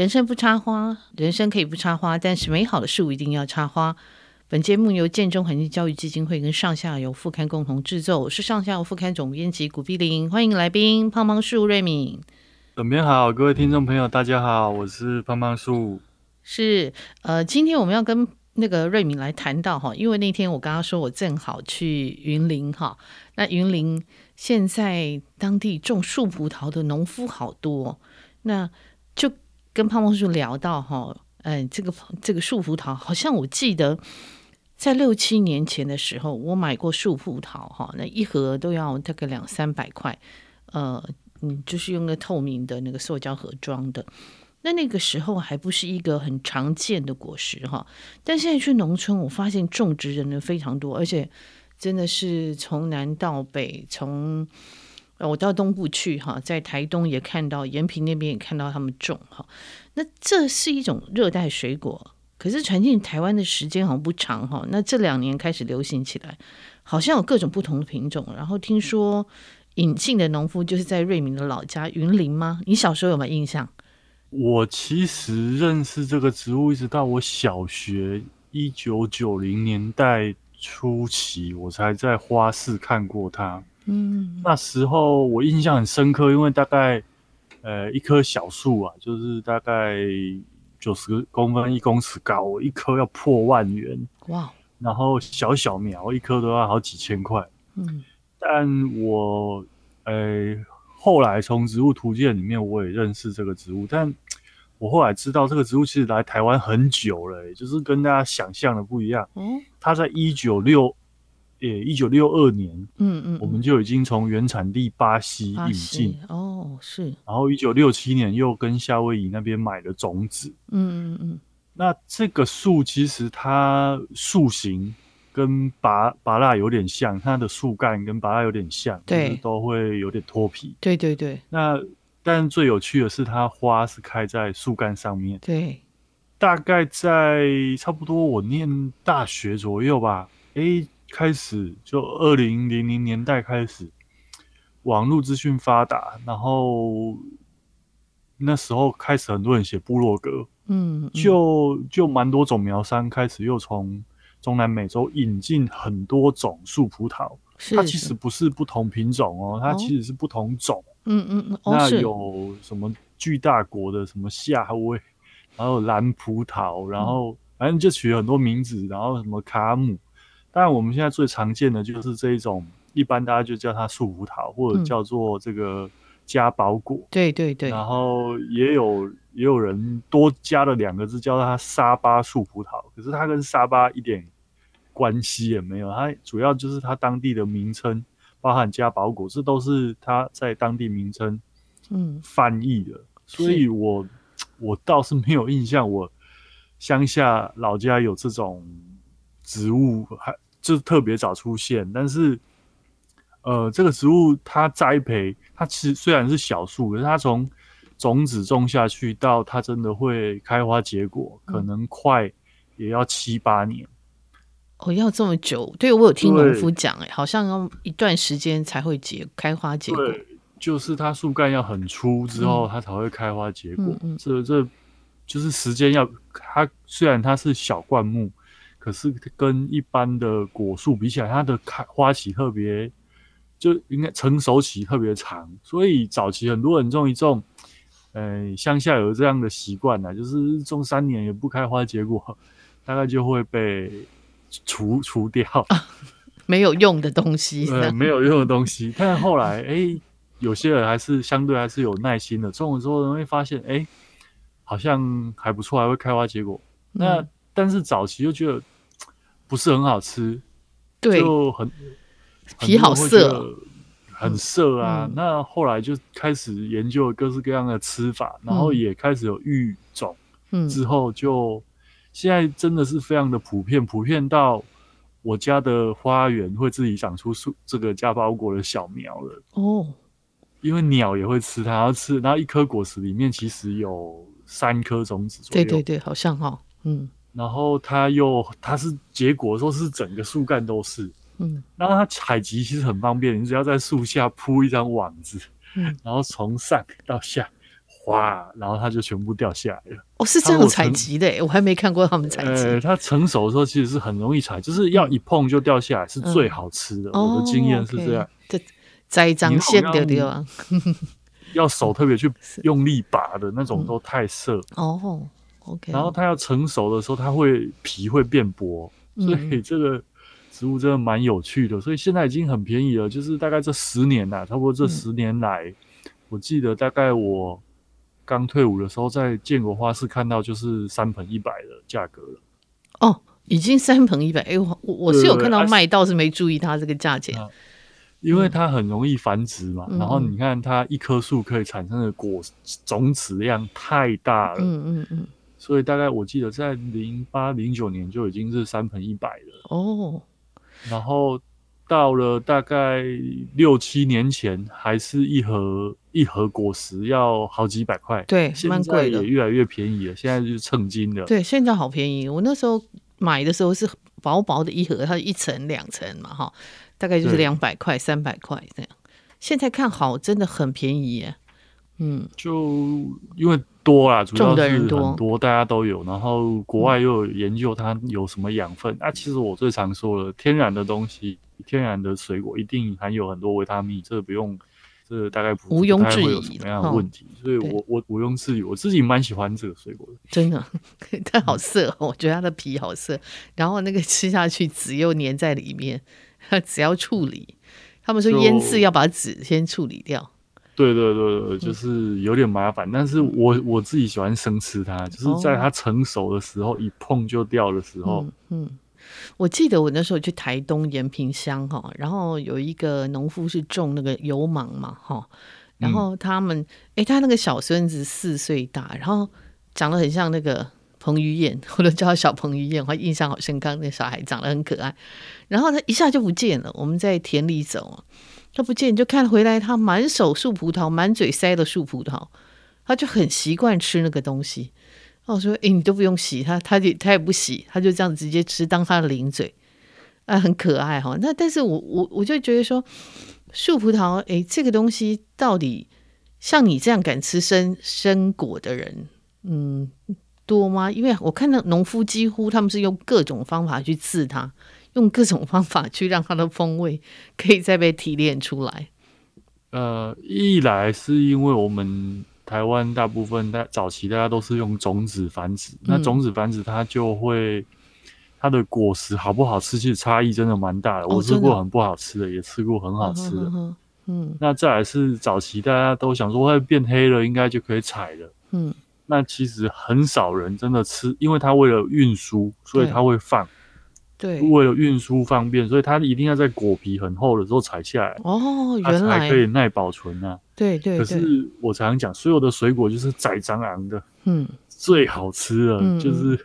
人生不插花，人生可以不插花，但是美好的事物一定要插花。本节目由建中环境教育基金会跟上下游副刊共同制作，我是上下游副刊总编辑古碧玲，欢迎来宾胖胖树瑞敏。总编好，各位听众朋友，大家好，我是胖胖树。是呃，今天我们要跟那个瑞敏来谈到哈，因为那天我刚刚说我正好去云林哈，那云林现在当地种树葡萄的农夫好多，那就。跟胖胖叔聊到哈，嗯，这个这个树葡萄，好像我记得在六七年前的时候，我买过树葡萄哈，那一盒都要大概两三百块，呃，嗯，就是用个透明的那个塑胶盒装的。那那个时候还不是一个很常见的果实哈，但现在去农村，我发现种植的人非常多，而且真的是从南到北，从。我到东部去哈，在台东也看到，延平那边也看到他们种哈。那这是一种热带水果，可是传进台湾的时间好像不长哈。那这两年开始流行起来，好像有各种不同的品种。然后听说引进的农夫就是在瑞明的老家云林吗？你小时候有没有印象？我其实认识这个植物，一直到我小学一九九零年代初期，我才在花市看过它。嗯，那时候我印象很深刻，因为大概呃一棵小树啊，就是大概九十公分、一公尺高，一棵要破万元哇！然后小小苗一棵都要好几千块。嗯，但我呃后来从植物图鉴里面我也认识这个植物，但我后来知道这个植物其实来台湾很久了，欸，就是跟大家想象的不一样。嗯，它在一九六。也一九六二年，嗯嗯，我们就已经从原产地巴西引进哦，是。然后一九六七年又跟夏威夷那边买了种子，嗯嗯嗯。那这个树其实它树形跟芭芭乐有点像，它的树干跟芭乐有点像，对，就是、都会有点脱皮。对对对。那但最有趣的是，它花是开在树干上面。对。大概在差不多我念大学左右吧，诶。开始就二零零零年代开始，网络资讯发达，然后那时候开始很多人写部落格，嗯，嗯，就就蛮多种苗山开始又从中南美洲引进很多种树葡萄，它其实不是不同品种哦，它其实是不同种，嗯嗯嗯，那有什么巨大国的什么夏威，然后蓝葡萄，然后反正就取了很多名字，然后什么卡姆。当然，我们现在最常见的就是这一种，一般大家就叫它树葡萄，或者叫做这个加宝果。嗯、对对对。然后也有也有人多加了两个字，叫它沙巴树葡萄。可是它跟沙巴一点关系也没有，它主要就是它当地的名称，包含加宝果，这都是它在当地名称嗯翻译的。嗯、所以我我倒是没有印象，我乡下老家有这种。植物还就特别早出现，但是，呃，这个植物它栽培，它其实虽然是小树，可是它从种子种下去到它真的会开花结果，可能快也要七八年。哦，要这么久？对，我有听农夫讲，哎，好像要一段时间才会结开花结果。对，就是它树干要很粗之后，它才会开花结果。嗯嗯嗯、这这就是时间要它，虽然它是小灌木。可是跟一般的果树比起来，它的开花期特别，就应该成熟期特别长，所以早期很多人种一种，呃，乡下有这样的习惯呢，就是种三年也不开花结果，大概就会被除除掉，啊，没有用的东西，呃，没有用的东西。但后来，哎，欸，有些人还是相对还是有耐心的，种了之后人会发现，哎，欸，好像还不错，还会开花结果。那，嗯但是早期就觉得不是很好吃，对，就很皮好涩，很涩啊。嗯、那后来就开始研究各式各样的吃法，嗯、然后也开始有育种，嗯，之后就现在真的是非常的普遍，普遍到我家的花园会自己长出树这个加包果的小苗了。哦。因为鸟也会吃它，要吃，然后一颗果实里面其实有三颗种子左右，对对对，好像哈、哦，嗯。然后它又，它是结果的时候是整个树干都是，嗯，然后它采集其实很方便，你只要在树下铺一张网子，嗯，然后从上到下哗，然后它就全部掉下来了。哦，是这样采集的，我还没看过他们采集。呃，它成熟的时候其实是很容易采，就是要一碰就掉下来，是最好吃的。我的经验是这样。这栽赃线的地方，要手特别去用力拔的那种都太涩。哦，OK。然后它要成熟的时候，它会皮会变薄，所以这个。植物真的蛮有趣的，所以现在已经很便宜了。就是大概这十年呐，差不多这十年来，嗯、我记得大概我刚退伍的时候，在建国花市看到就是三盆一百的价格了。哦，已经三盆一百。哎，我我是有看到卖，倒是没注意它这个价钱。因为它很容易繁殖嘛，嗯、然后你看它一棵树可以产生的果种子量太大了。嗯嗯嗯。所以大概我记得在零八零九年就已经是三盆一百了。哦。然后到了大概六七年前，还是一盒一盒果实要好几百块。对，蛮贵的。现在也越来越便宜了，现在就是称斤的。对，现在好便宜。我那时候买的时候是薄薄的一盒，它一层两层嘛，哈，大概就是两百块、三百块这样。现在看好，真的很便宜耶。嗯，就因为。多啦，主要是很多，大家都有。然后国外又有研究它有什么养分。那、嗯啊、其实我最常说的，天然的东西，天然的水果一定含有很多维他命，这个不用，这个大概不毋庸置疑，有什么样的问题。所以我我毋庸置疑，我自己蛮喜欢这个水果的。真的，它好涩，我觉得它的皮好涩，然后那个吃下去籽又粘在里面，它只要处理。他们说腌制要把籽先处理掉。对对对对，就是有点麻烦，嗯、但是我我自己喜欢生吃它，就是在它成熟的时候，哦、一碰就掉的时候。嗯，嗯，我记得我那时候去台东延平乡哈，然后有一个农夫是种那个油芒嘛哈，然后他们哎、嗯，他那个小孙子四岁大，然后长得很像那个彭于晏，或者叫他小彭于晏，我印象好深刻，那小孩长得很可爱，然后他一下就不见了，我们在田里走。他不见，就看回来，他满手树葡萄，满嘴塞的树葡萄，他就很习惯吃那个东西。我说：“诶，你都不用洗他，他也他也不洗，他就这样直接吃，当他的零嘴，啊，很可爱哈。”那但是我我我就觉得说，树葡萄，诶，这个东西到底像你这样敢吃生生果的人，嗯，多吗？因为我看到农夫几乎他们是用各种方法去治它。用各种方法去让它的风味 可以再被提炼出来。呃，一来是因为我们台湾大部分在早期大家都是用种子繁殖，嗯、那种子繁殖它就会它的果实好不好吃，其实差异真的蛮大的。哦、我吃过很不好吃的，也吃过很好吃的。嗯，那再来是早期大家都想说它变黑了，应该就可以采了。嗯，那其实很少人真的吃，因为它为了运输，所以它会放。对，为了运输方便，所以它一定要在果皮很厚的时候采下来哦，原来才可以耐保存啊。对对，可是我常常讲，所有的水果就是宰蟑螂的，嗯，最好吃的，嗯、就是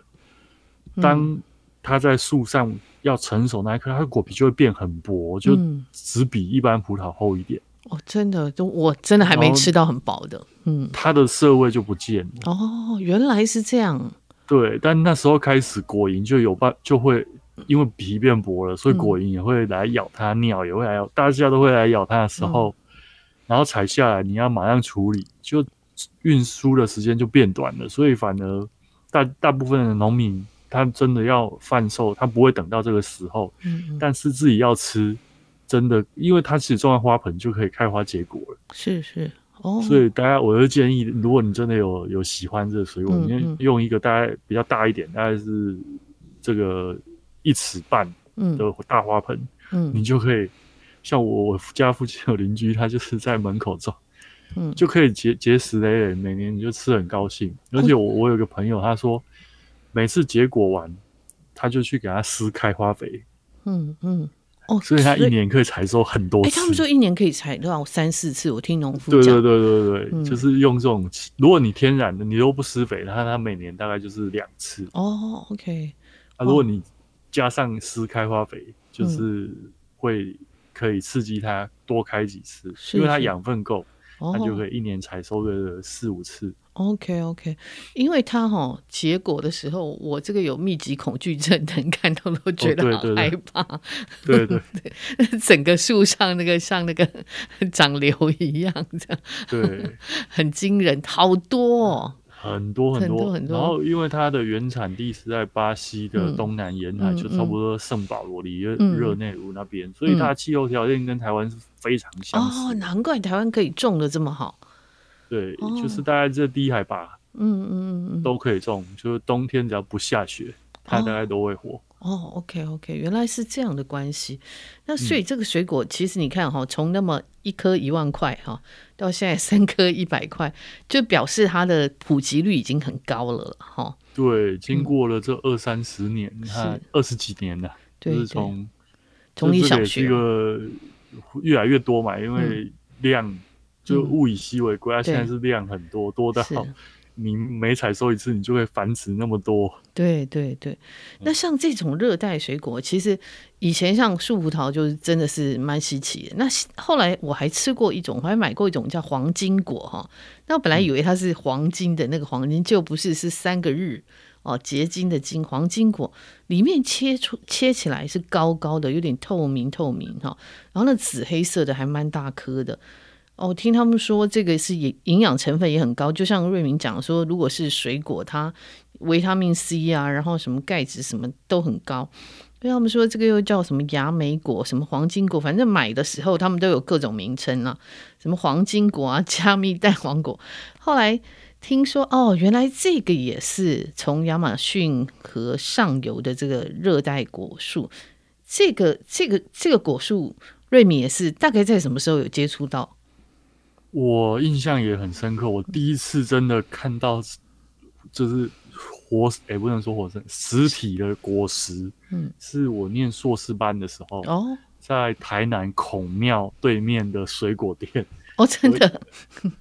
当它在树上要成熟那一刻，它的果皮就会变很薄，就只比一般葡萄厚一点。哦，真的，就我真的还没吃到很薄的，嗯，它的涩味就不见了。哦，原来是这样。对，但那时候开始果蝇就有办就会。因为皮变薄了，所以果蝇也会来咬它，嗯、鸟也会来咬，大家都会来咬它的时候，嗯、然后采下来，你要马上处理，就运输的时间就变短了。所以反而大大部分的农民，他真的要贩售，他不会等到这个时候。嗯嗯，但是自己要吃，真的，因为它其实种在花盆就可以开花结果了。是是哦，所以大家我就建议，如果你真的有有喜欢这个水果，嗯嗯，你用一个大概比较大一点，大概是这个。一尺半的大花盆，嗯，嗯，你就可以像我我家附近有邻居，他就是在门口种，嗯，就可以结结实累累，每年你就吃很高兴。而且我我有个朋友，他说每次结果完，他就去给他施开花肥，嗯嗯，哦，所以他一年可以采收很多次。哎，他们说一年可以采多少三四次？我听农夫讲，对对对对对，嗯、就是用这种，如果你天然的，你都不施肥，他他每年大概就是两次。哦，OK，啊，如果你加上施开花肥，就是会可以刺激它多开几次，嗯、因为它养分够。哦、它就可以一年采收个四五次。OK OK，因为它哈、哦、结果的时候，我这个有密集恐惧症的人看到都觉得好害怕。哦、对对对，对 整个树上那个像那个 长瘤一样，这样对，很惊人，好多、哦。很多很多，很多，然后因为它的原产地是在巴西的东南沿海，嗯、就差不多圣保罗离热内卢那边，嗯、所以它的气候条件跟台湾是非常相似。哦，难怪台湾可以种的这么好。对，哦、就是大概这低海拔，嗯嗯嗯都可以种，就是冬天只要不下雪，它大概都会活。哦，OK OK，原来是这样的关系。那所以这个水果，其实你看哈，从那么一颗一万块哈，到现在三颗一百块，就表示它的普及率已经很高了哈。对，经过了这二三十年，你看二十几年了，就是从从你小学这个越来越多嘛，因为量就物以稀为贵，它现在是量很多，多到你每采收一次，你就会繁殖那么多。对对对，那像这种热带水果，其实以前像树葡萄就是真的是蛮稀奇的。那后来我还吃过一种，我还买过一种叫黄金果哈。那我本来以为它是黄金的那个黄金，就不是，是三个日哦，结晶的金，黄金果里面切出切起来是高高的，有点透明透明哈。然后那紫黑色的还蛮大颗的。哦，听他们说这个是营营养成分也很高，就像瑞敏讲说，如果是水果，它维他命 C 啊，然后什么钙质什么都很高。因为他们说这个又叫什么牙莓果、什么黄金果，反正买的时候他们都有各种名称啊，什么黄金果啊、加密蛋黄果。后来听说哦，原来这个也是从亚马逊河上游的这个热带果树。这个这个这个果树，瑞铭也是大概在什么时候有接触到？我印象也很深刻，我第一次真的看到，就是活，也、欸、不能说活生，实体的果实。嗯，是我念硕士班的时候，哦，在台南孔庙对面的水果店。哦，真的，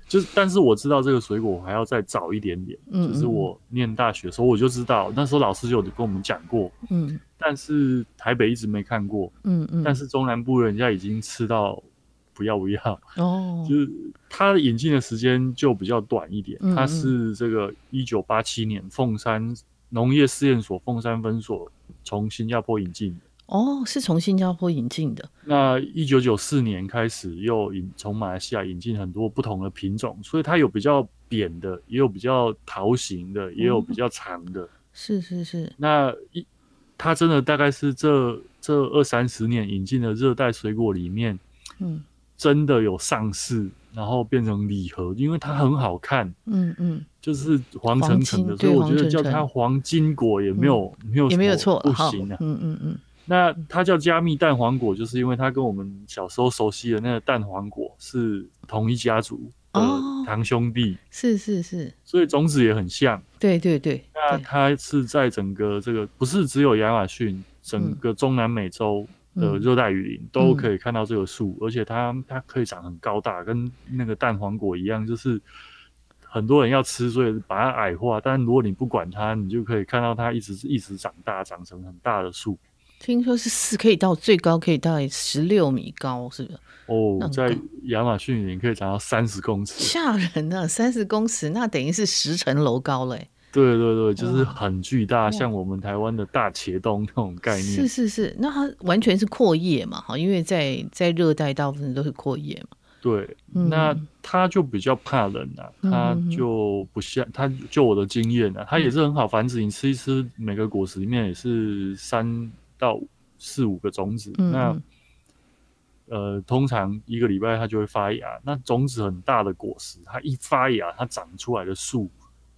就是，但是我知道这个水果我还要再早一点点。嗯，就是我念大学的时候我就知道，那时候老师就有跟我们讲过。嗯，但是台北一直没看过。嗯嗯，但是中南部人家已经吃到。不要不要哦，就是它的引进的时间就比较短一点。它是这个一九八七年凤山农业试验所凤山分所从新加坡引进的。哦，是从新加坡引进的。那一九九四年开始又引从马来西亚引进很多不同的品种，所以它有比较扁的，也有比较桃形的，也有比较长的。是是是。那一它真的大概是这这二三十年引进的热带水果里面，嗯。真的有上市，然后变成礼盒，因为它很好看。嗯嗯，就是黄澄澄的，所以我觉得叫它黄金果也没有没有也没有错，不行啊。嗯嗯嗯。那它叫加密蛋黄果，就是因为它跟我们小时候熟悉的那个蛋黄果是同一家族的堂兄弟。是是是。所以种子也很像。对对对。那它是在整个这个不是只有亚马逊，整个中南美洲。的热带雨林都可以看到这个树，嗯、而且它它可以长很高大，跟那个蛋黄果一样，就是很多人要吃，所以把它矮化。但如果你不管它，你就可以看到它一直一直长大，长成很大的树。听说是四可以到最高可以到十六米高，是不是？哦，在亚马逊雨林可以长到三十公尺，吓人啊！三十公尺，那等于是十层楼高嘞。对对对，就是很巨大，像我们台湾的大茄冬那种概念。是是是，那它完全是阔叶嘛，哈，因为在在热带大部分都是阔叶嘛。对，那它就比较怕冷啊，它就不像它，就我的经验啊，它也是很好繁殖。你吃一吃，每个果实里面也是三到四五个种子。那呃，通常一个礼拜它就会发芽。那种子很大的果实，它一发芽，它长出来的树。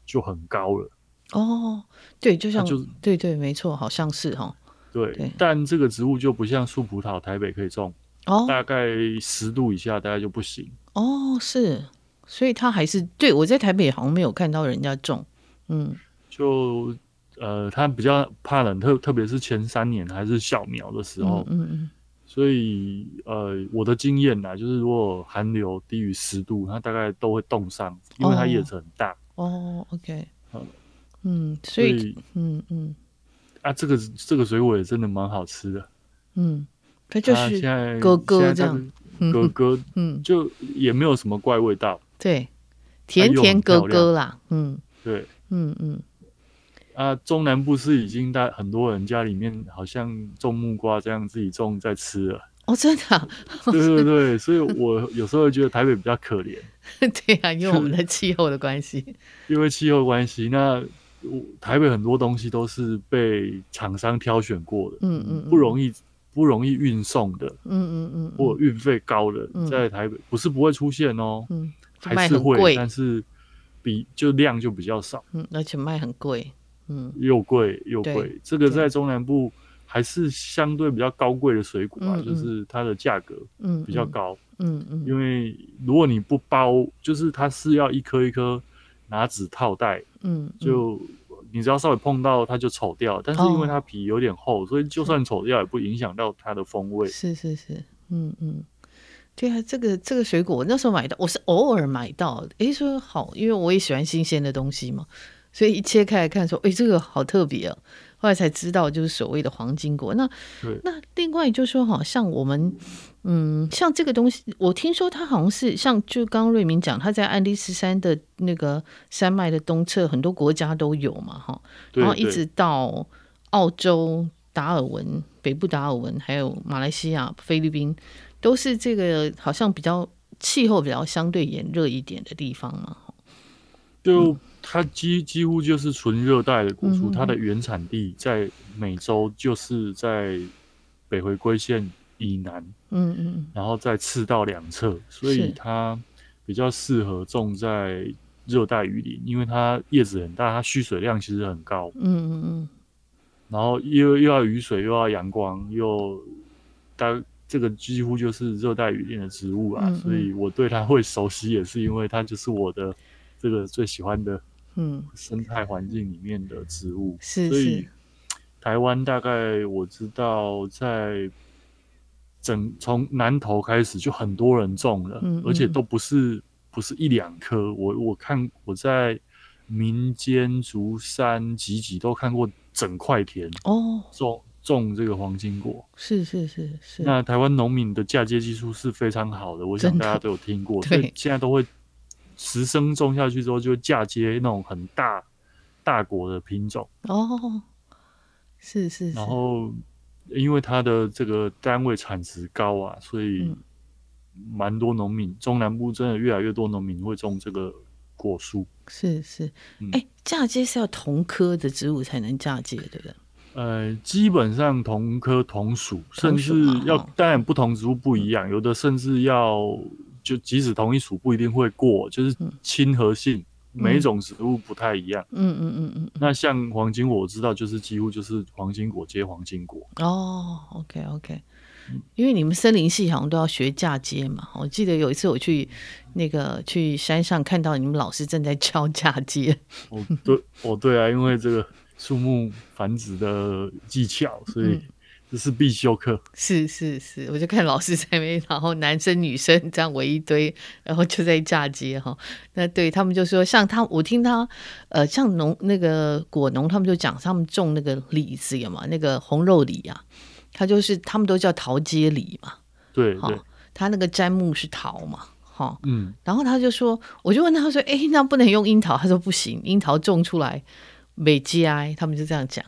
就很高了哦，对，就像就对对，没错，好像是哈。对，对但这个植物就不像树葡萄，台北可以种哦，大概十度以下大概就不行哦。是，所以它还是对我在台北好像没有看到人家种，嗯，就呃，它比较怕冷，特特别是前三年还是小苗的时候，嗯嗯，嗯所以呃，我的经验呢，就是如果寒流低于十度，它大概都会冻伤，因为它叶子很大。哦哦、oh，OK，嗯，所以，所以嗯嗯，啊，这个这个水果也真的蛮好吃的，嗯，它就是哥哥这样，哥哥，嗯，就也没有什么怪味道，对，甜甜哥哥啦，嗯，对，嗯嗯。啊，中南部是已经在很多人家里面好像种木瓜这样自己种在吃了。哦，真的、啊？对对对，所以我有时候会觉得台北比较可怜。对啊，因为我们的气候的关系。因为气候关系，那台北很多东西都是被厂商挑选过的，嗯嗯，不容易不容易运送的，嗯嗯嗯，或运费高的，嗯、在台北不是不会出现哦，嗯，还是会，但是比就量就比较少，嗯，而且卖很贵。嗯，又贵又贵，这个在中南部还是相对比较高贵的水果啊，嗯嗯，就是它的价格嗯比较高，嗯嗯，嗯，因为如果你不包，就是它是要一颗一颗拿纸套袋，嗯，就你只要稍微碰到它就丑掉，但是因为它皮有点厚，哦，所以就算丑掉也不影响到它的风味。是是是，嗯嗯，对啊，这个这个水果我那时候买到，我是偶尔买到，诶，说好，因为我也喜欢新鲜的东西嘛。所以一切开来看，说，哎、欸，这个好特别啊！后来才知道，就是所谓的黄金国。那那另外就是说，好像我们，嗯，像这个东西，我听说它好像是像，就刚刚瑞明讲，它在安第斯山的那个山脉的东侧，很多国家都有嘛，哈。然后一直到澳洲、达尔文、北部达尔文，还有马来西亚、菲律宾，都是这个好像比较气候比较相对炎热一点的地方嘛。就。嗯它几几乎就是纯热带的果树，嗯，它的原产地在美洲，就是在北回归线以南，嗯嗯，然后在赤道两侧，所以它比较适合种在热带雨林，因为它叶子很大，它蓄水量其实很高，嗯嗯嗯，然后又又要雨水，又要阳光，又但这个几乎就是热带雨林的植物啊，嗯嗯，所以我对它会熟悉，也是因为它就是我的这个最喜欢的。嗯，生态环境里面的植物。是，所以台湾大概我知道，在整从南投开始就很多人种了，嗯嗯，而且都不是不是一两棵。我我看我在民间竹山集集都看过整块田哦，种种这个黄金果，是是是是。那台湾农民的嫁接技术是非常好的，我想大家都有听过，所以现在都会。实生种下去之后，就嫁接那种很大大果的品种哦，是是，是。然后，因为它的这个单位产值高啊，所以蛮多农民、嗯，中南部真的越来越多农民会种这个果树。是是，哎、嗯，嫁接是要同科的植物才能嫁接，对不对？呃，基本上同科同属，甚至要当然不同植物不一样，嗯、有的甚至要。就即使同一属不一定会过，就是亲和性、嗯，每一种植物不太一样。嗯嗯嗯嗯。那像黄金果，我知道就是几乎就是黄金果接黄金果。哦，OK OK。因为你们森林系好像都要学嫁接嘛。我记得有一次我去那个去山上看到你们老师正在教嫁接。哦对，哦对啊，因为这个树木繁殖的技巧，所以、嗯。这是必修课，是是是，我就看老师在那边，然后男生女生这样围一堆，然后就在嫁接哈。那对他们就说，像他，我听他，呃，像农那个果农，他们就讲，他们种那个李子有嘛，那个红肉李啊，他就是他们都叫桃接李嘛。对对，他那个砧木是桃嘛，哈，嗯，然后他就说，我就问他说，哎，那不能用樱桃？他说不行，樱桃种出来没接，他们就这样讲，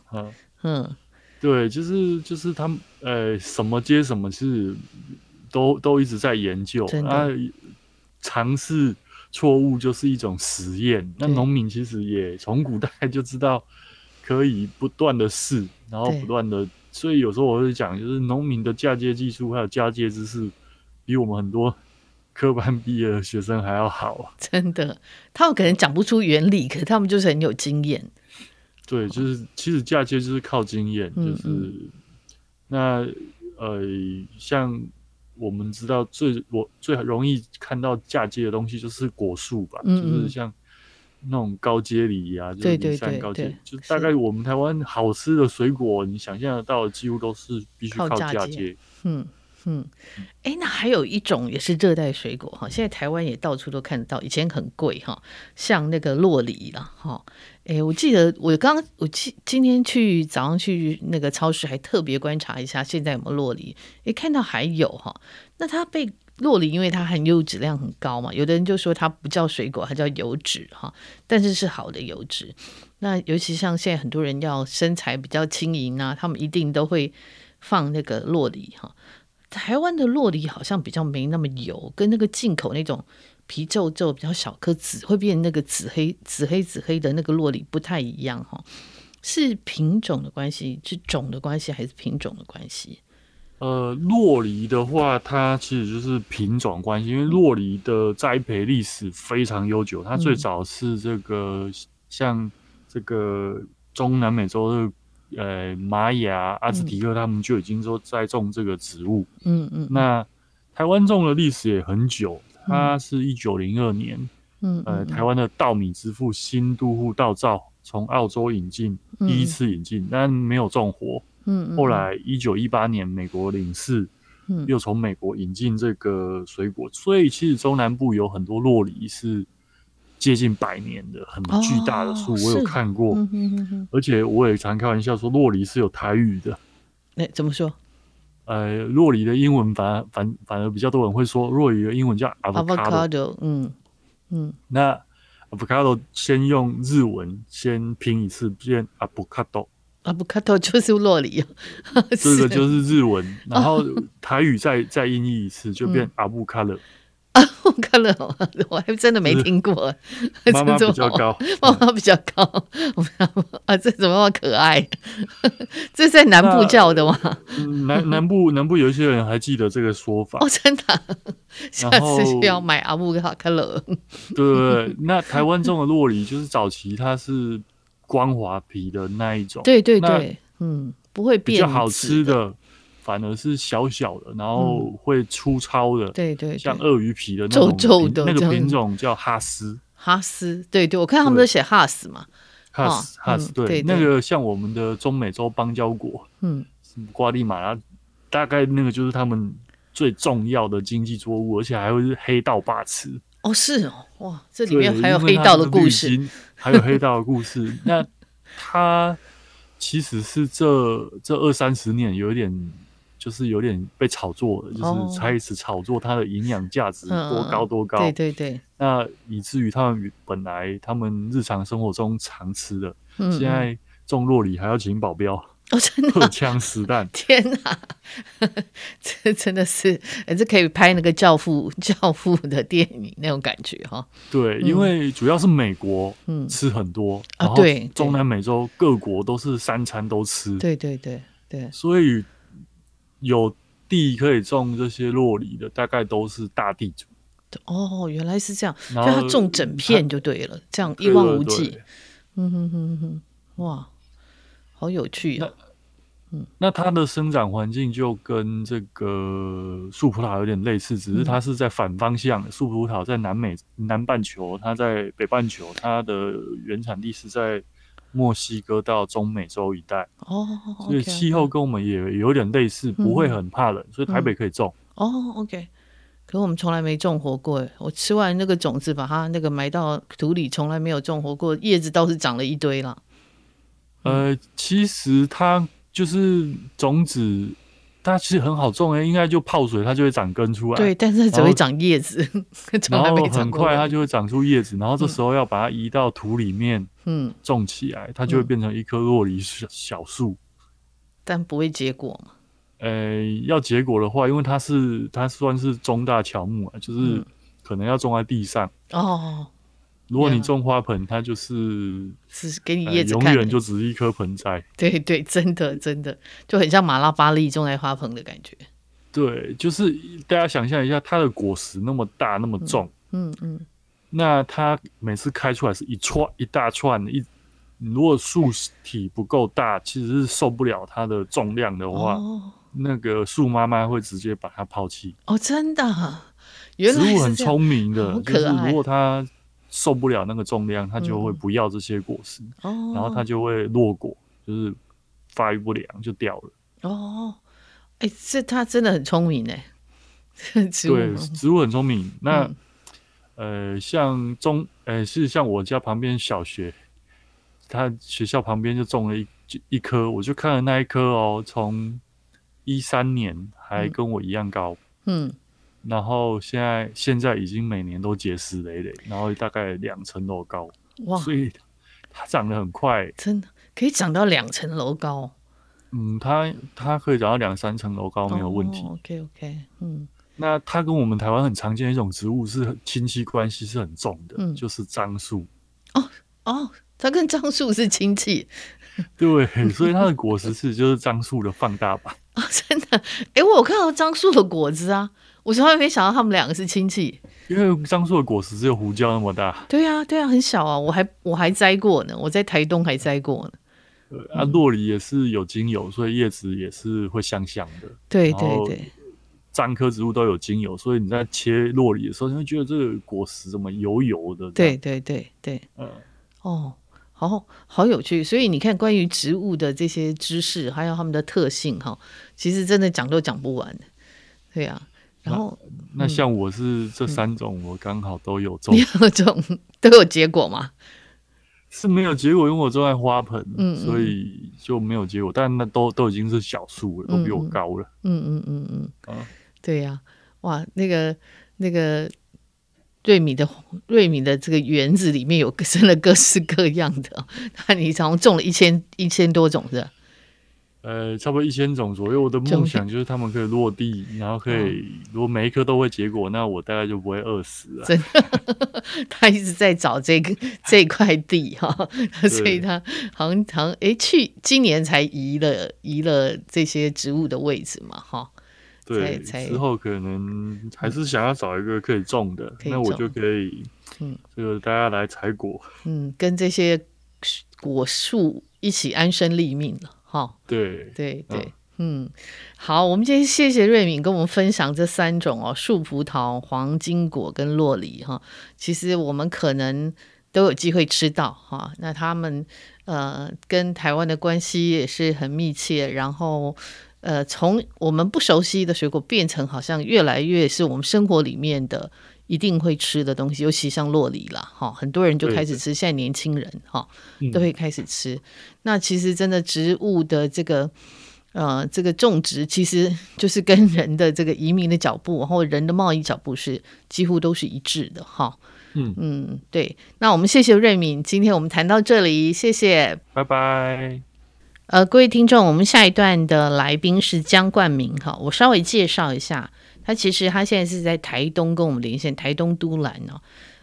嗯。对，就是就是他们，呃，什么接什么是都都一直在研究啊，尝试错误就是一种实验。那农民其实也从古代就知道可以不断的试，然后不断的，所以有时候我会讲，就是农民的嫁接技术还有嫁接知识，比我们很多 科班毕业的学生还要好啊。真的，他们可能讲不出原理，可是他们就是很有经验。对，就是其实嫁接就是靠经验，就是那呃，像我们知道最我最容易看到嫁接的东西就是果树吧嗯嗯，就是像那种高阶梨啊，就是梨山高阶，就大概我们台湾好吃的水果，你想象得到的几乎都是必须靠嫁接，嗯。嗯，哎，那还有一种也是热带水果哈，现在台湾也到处都看得到，以前很贵哈，像那个洛梨啦哈。哎，我记得我刚我今今天去早上去那个超市，还特别观察一下现在有没有洛梨，哎，看到还有哈。那它被洛梨因为它含油脂量很高嘛，有的人就说它不叫水果，它叫油脂哈，但是是好的油脂。那尤其像现在很多人要身材比较轻盈啊，他们一定都会放那个洛梨哈。台湾的洛梨好像比较没那么油，跟那个进口那种皮皱皱、比较小颗紫会变那个紫黑、紫黑、紫黑的那个洛梨不太一样哈。是品种的关系，是种的关系，还是品种的关系？呃，洛梨的话，它其实就是品种关系，因为洛梨的栽培历史非常悠久，它最早是这个、嗯、像这个中南美洲的呃玛雅、阿兹提克，他们就已经说栽种这个植物。嗯嗯。那台湾种的历史也很久，它是一九零二年，嗯呃，台湾的稻米之父新都护稻造从澳洲引进，第一次引进，但没有种活。嗯，后来一九一八年，美国领事，又从美国引进这个水果，所以其实中南部有很多洛梨是接近百年的，很巨大的树，我有看过。而且我也常开玩笑说，洛梨是有台语的。哎，怎么说？呃，洛梨的英文反而反反而比较多人会说，洛梨的英文叫 avocado。嗯嗯，那 avocado 先用日文先拼一次，变 avocado。阿布卡托就是洛梨，这个 就是日文，然后台语再再音译一次，就变阿布卡勒。阿布卡勒，我还真的没听过。妈妈比较高，妈妈比较高。啊，这怎么那么可爱？这是在南部叫的吗？南南部南部有一些人还记得这个说法哦，真的。下次需要买阿布卡克勒。对对对，那台湾种的洛梨就是早期它是。光滑皮的那一种，对对对，嗯，不会变。比较好吃的反而是小小的，然后会粗糙的，对对，像鳄鱼皮的那种皱皱的那个品种叫哈斯。哈斯，对对，我看他们都写哈斯嘛，哈斯哈斯，对，那个像我们的中美洲邦交国，嗯，瓜地马拉，大概那个就是他们最重要的经济作物，而且还会是黑道把持。哦，是哦，哇，这里面还有黑道的故事，还有黑道的故事。那他其实是这这二三十年有点，就是有点被炒作的，哦、就是开始炒作它的营养价值多高多高。对对对。那以至于他们本来他们日常生活中常吃的，现在种落里还要请保镖。哦，真的，荷枪实弹！天哪，这 真的是，哎，这可以拍那个教父教父的电影那种感觉哈。对，因为主要是美国嗯吃很多，然后对中南美洲各国都是三餐都吃，对对对对，所以有地可以种这些洛梨的，大概都是大地主。哦，原来是这样，就他种整片就对了，这样一望无际。嗯哼哼哼，哇。好有趣呀、啊！嗯，那它的生长环境就跟这个树葡萄有点类似，只是它是在反方向。树、嗯、葡萄在南美南半球，它在北半球，它的原产地是在墨西哥到中美洲一带。哦，所以气候跟我们也有点类似，嗯、不会很怕冷，所以台北可以种。嗯、哦，OK。可是我们从来没种活过，诶，我吃完那个种子，把它那个埋到土里，从来没有种活过，叶子倒是长了一堆了。呃，其实它就是种子，它其实很好种诶，应该就泡水，它就会长根出来。对，但是只会长叶子，然后 很快它就会长出叶子，然后这时候要把它移到土里面，嗯，种起来，它就会变成一棵落梨小树。但不会结果嘛？呃，要结果的话，因为它是它算是中大乔木啊，就是可能要种在地上哦。如果你种花盆，它就是是给你叶子，永远就只是一颗盆栽。对对，真的真的就很像马拉巴栗种在花盆的感觉。对，就是大家想象一下，它的果实那么大那么重，嗯嗯，那它每次开出来是一串一大串，一如果树体不够大，其实是受不了它的重量的话，那个树妈妈会直接把它抛弃。哦，真的，植物很聪明的，就是如果它。受不了那个重量，它就会不要这些果实，嗯、然后它就会落果，就是发育不良就掉了。哦，哎、欸，这它真的很聪明哎，植对，植物很聪明。那、嗯、呃，像中，呃、欸，是像我家旁边小学，他学校旁边就种了一一棵，我就看了那一棵哦，从一三年还跟我一样高，嗯。嗯然后现在现在已经每年都结实累累，然后大概两层楼高，哇！所以它长得很快，真的可以长到两层楼高。嗯，它它可以长到两三层楼高没有问题。哦、OK OK，嗯，那它跟我们台湾很常见的一种植物是亲戚关系是很重的，嗯、就是樟树。哦哦，它跟樟树是亲戚。对，所以它的果实是就是樟树的放大版。哦，真的？哎、欸，我有看到樟树的果子啊，我从来没想到他们两个是亲戚。因为樟树的果实只有胡椒那么大。对啊，对啊，很小啊，我还我还摘过呢，我在台东还摘过呢。啊，洛梨也是有精油，所以叶子也是会香香的。对对对，樟科植物都有精油，所以你在切洛梨的时候，你会觉得这个果实怎么油油的？对对对对，嗯，哦。好好有趣，所以你看，关于植物的这些知识，还有它们的特性，哈，其实真的讲都讲不完。对呀、啊，然后那，那像我是这三种，我刚好都有种，你有种都有结果吗？是没有结果，因为我种在花盆，嗯，嗯，所以就没有结果。但那都都已经是小树了，都比我高了。嗯嗯嗯嗯，嗯，啊，对呀、啊，哇，那个那个。瑞米的瑞米的这个园子里面有生了各式各样的，那你常种了一千一千多种是吧？呃，差不多一千种左右。我的梦想就是他们可以落地，然后可以、嗯、如果每一颗都会结果，那我大概就不会饿死了。真的，他一直在找这个 这块地哈，所以他好像好像哎去今年才移了移了这些植物的位置嘛哈。对，之后可能还是想要找一个可以种的，嗯、那我就可以，嗯，这个大家来采果，嗯，跟这些果树一起安身立命了，哈。对，对，对，嗯，嗯，好，我们今天谢谢瑞敏跟我们分享这三种哦，树葡萄、黄金果跟洛梨哈。其实我们可能都有机会吃到哈。那他们呃跟台湾的关系也是很密切，然后。呃，从我们不熟悉的水果变成好像越来越是我们生活里面的一定会吃的东西，尤其像洛梨啦，哈，很多人就开始吃。现在年轻人哈都会开始吃。嗯。那其实真的植物的这个呃这个种植，其实就是跟人的这个移民的脚步，然后人的贸易脚步是几乎都是一致的哈。嗯嗯，对。那我们谢谢瑞敏，今天我们谈到这里，谢谢，拜拜。呃，各位听众，我们下一段的来宾是江冠明哈，我稍微介绍一下，他其实他现在是在台东跟我们连线，台东都兰哦。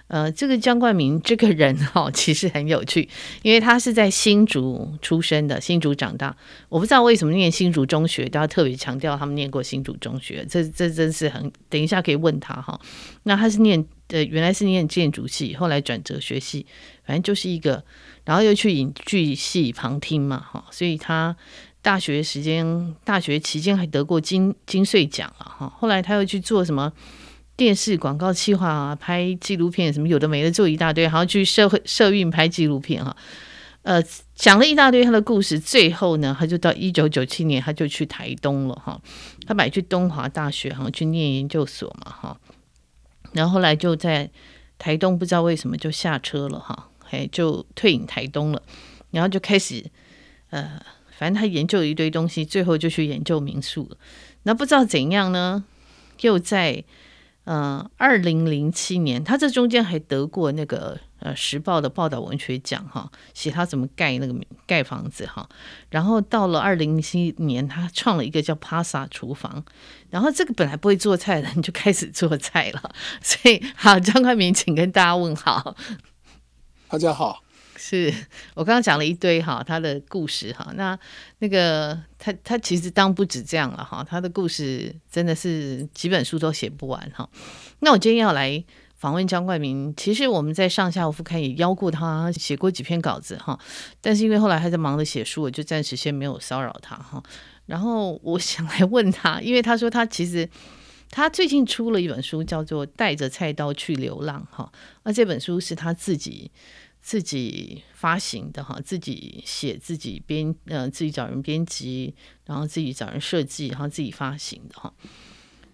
呃，这个姜冠明这个人哈，其实很有趣，因为他是在新竹出生的，新竹长大。我不知道为什么念新竹中学，都要特别强调他们念过新竹中学，这这真是很，等一下可以问他哈。那他是念呃，原来是念建筑系，后来转哲学系，反正就是一个。然后又去影剧系旁听嘛，哈，所以他大学时间、大学期间还得过金金穗奖了，哈。后来他又去做什么电视广告企划啊，拍纪录片什么有的没的做一大堆，然后去社会社运拍纪录片哈。呃，讲了一大堆他的故事，最后呢，他就到一九九七年他就去台东了，哈。他本来去东华大学哈去念研究所嘛，哈。然后后来就在台东不知道为什么就下车了，哈。嘿，就退隐台东了，然后就开始，呃，反正他研究一堆东西，最后就去研究民宿了。那不知道怎样呢？又在呃二零零七年，他这中间还得过那个呃时报的报道文学奖哈，写他怎么盖那个盖房子哈。然后到了二零零七年，他创了一个叫帕萨厨房，然后这个本来不会做菜的人就开始做菜了。所以好，张冠明，请跟大家问好。大家好，是我刚刚讲了一堆哈，他的故事哈，那那个他他其实当不止这样了哈，他的故事真的是几本书都写不完哈。那我今天要来访问张冠铭，其实我们在上下午副刊也邀过他，写过几篇稿子哈，但是因为后来还在忙着写书，我就暂时先没有骚扰他哈。然后我想来问他，因为他说他其实。他最近出了一本书，叫做《带着菜刀去流浪》哈，那这本书是他自己自己发行的哈，自己写、自己编，呃，自己找人编辑，然后自己找人设计，然后自己发行的哈。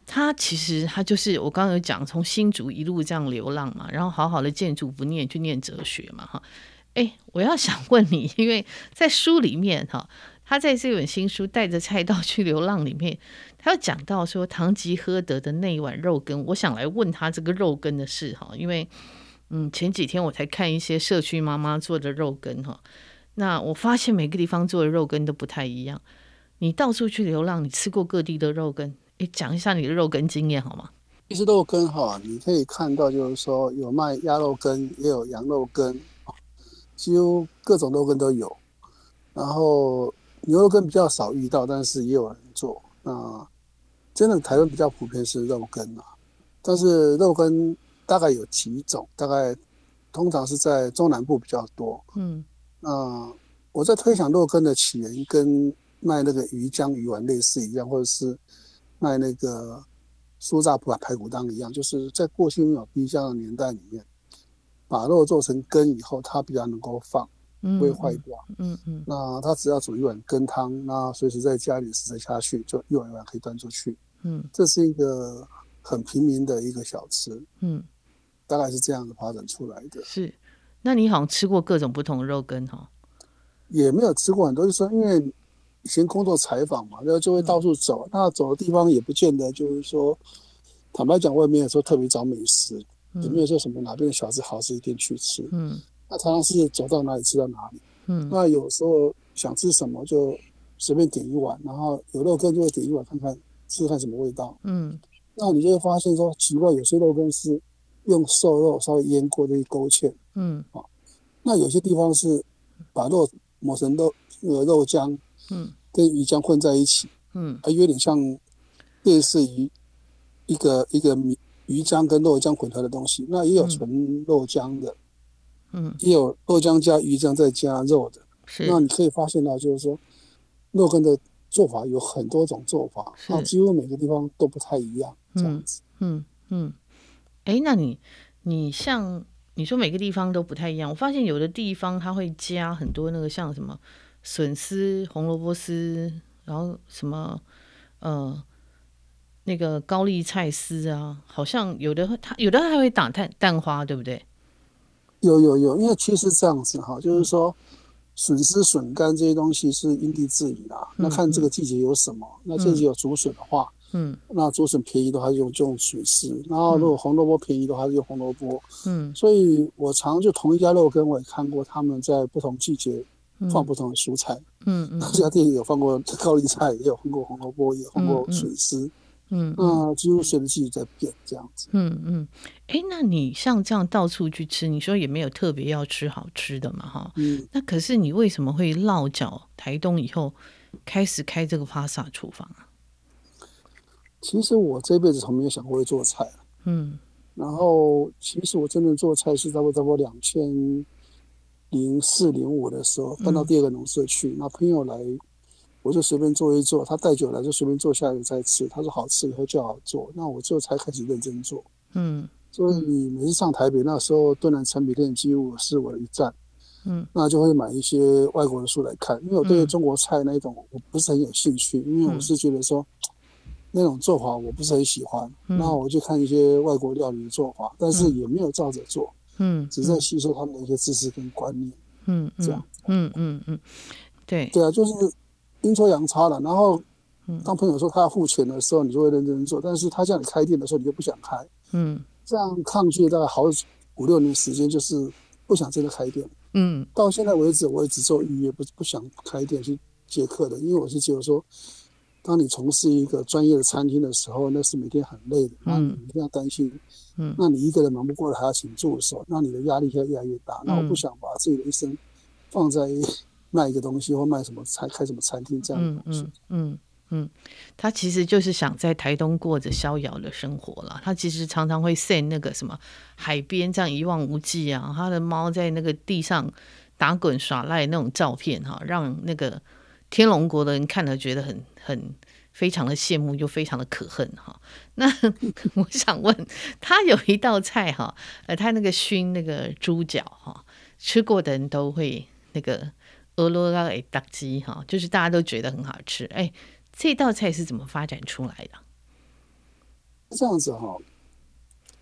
他其实他就是我刚刚有讲，从新竹一路这样流浪嘛，然后好好的建筑不念，去念哲学嘛哈。哎，我要想问你，因为在书里面哈。他在这本新书《带着菜刀去流浪》里面，他有讲到说，唐吉诃德的那一碗肉羹，我想来问他这个肉羹的事哈，因为嗯，前几天我才看一些社区妈妈做的肉羹哈，那我发现每个地方做的肉羹都不太一样。你到处去流浪，你吃过各地的肉羹，诶，讲一下你的肉羹经验好吗？其实肉羹哈，你可以看到，就是说有卖鸭肉羹，也有羊肉羹，几乎各种肉羹都有。然后牛肉羹比较少遇到，但是也有人做。那真的台湾比较普遍是肉羹啊，但是肉羹大概有几种，大概通常是在中南部比较多。嗯，那我在推想肉羹的起源跟卖那个鱼浆鱼丸类似一样，或者是卖那个。酥炸排排骨汤一样，就是在过去没有冰箱的年代里面，把肉做成羹以后，它比较能够放，不会坏掉。嗯嗯，嗯。那它只要煮一碗羹汤，那随时在家里食材下去，就一碗一碗可以端出去。嗯，这是一个很平民的一个小吃。嗯，大概是这样子发展出来的。是，那你好像吃过各种不同的肉羹哈？也没有吃过很多，就是说因为。以前工作采访嘛，然后就会到处走。嗯、那走的地方也不见得就是说，坦白讲，我也没有说特别找美食，也、嗯、没有说什么哪边的小吃好吃一定去吃。嗯，那常常是走到哪里吃到哪里。嗯，那有时候想吃什么就随便点一碗，然后有肉羹就会点一碗看看试看什么味道。嗯，那你就会发现说奇怪，有些肉羹是用瘦肉稍微腌过的勾芡。嗯，啊，那有些地方是把肉磨成肉那个肉浆。嗯，跟鱼浆混在一起，嗯，还有点像类似于一个一个米鱼浆跟肉浆混合的东西。那也有纯肉浆的，嗯，也有肉浆加鱼浆再加肉的。是，那你可以发现到，就是说肉羹的做法有很多种做法，那几乎每个地方都不太一样，这样子。嗯嗯欸，那你你像你说每个地方都不太一样，我发现有的地方它会加很多那个像什么。笋丝、红萝卜丝，然后什么呃那个高丽菜丝啊，好像有的它有的还会打蛋蛋花，对不对？有有有，因为其实这样子哈，就是说笋丝、笋干这些东西是因地制宜的。嗯、那看这个季节有什么，嗯、那这季有竹笋的话，嗯，那竹笋便宜的话就用这种笋丝，然后如果红萝卜便宜的话就用红萝卜，嗯，所以我常就同一家肉羹，我也看过他们在不同季节。放不同的蔬菜，嗯嗯，这家店里有放过高丽菜，也有放过红萝卜，也有放过笋丝，嗯，那几乎随着季节在变这样子，嗯嗯，哎、欸，那你像这样到处去吃，你说也没有特别要吃好吃的嘛，哈，嗯，那可是你为什么会落脚台东以后开始开这个帕萨厨房啊？其实我这辈子从没有想过会做菜，嗯，然后其实我真正做菜是在不多差不多两千。零四零五的时候搬到第二个农舍去，那、嗯、朋友来，我就随便做一做，他带酒来就随便做下来再吃，他说好吃以后就好做，那我就才开始认真做。嗯，所以你每次上台北那时候，敦南诚品店几乎是我的一站。嗯，那就会买一些外国的书来看，因为我对中国菜那一种我不是很有兴趣，因为我是觉得说那种做法我不是很喜欢，那我就看一些外国料理的做法，但是也没有照着做。嗯，只是在吸收他们的一些知识跟观念，嗯，这样，嗯嗯嗯，对，对啊，就是阴错阳差了。然后，当朋友说他要付钱的时候，你就会认真做；但是他叫你开店的时候，你就不想开。嗯，这样抗拒大概好五六年时间，就是不想真的开店。嗯，到现在为止，我也只做预约，不不想开店去接客的，因为我是觉得说，当你从事一个专业的餐厅的时候，那是每天很累的，那你一定要担心。嗯，那你一个人忙不过来，还要请助手，那你的压力会越来越大。那我不想把自己的一生放在卖一个东西或卖什么餐、开什么餐厅这样的东西。嗯嗯嗯嗯，他其实就是想在台东过着逍遥的生活了。他其实常常会 send 那个什么海边这样一望无际啊，他的猫在那个地上打滚耍赖那种照片哈，让那个天龙国的人看了觉得很很。非常的羡慕又非常的可恨哈，那 我想问他有一道菜哈，呃，他那个熏那个猪脚哈，吃过的人都会那个俄罗拉给打鸡哈，就是大家都觉得很好吃。哎，这道菜是怎么发展出来的？这样子哈，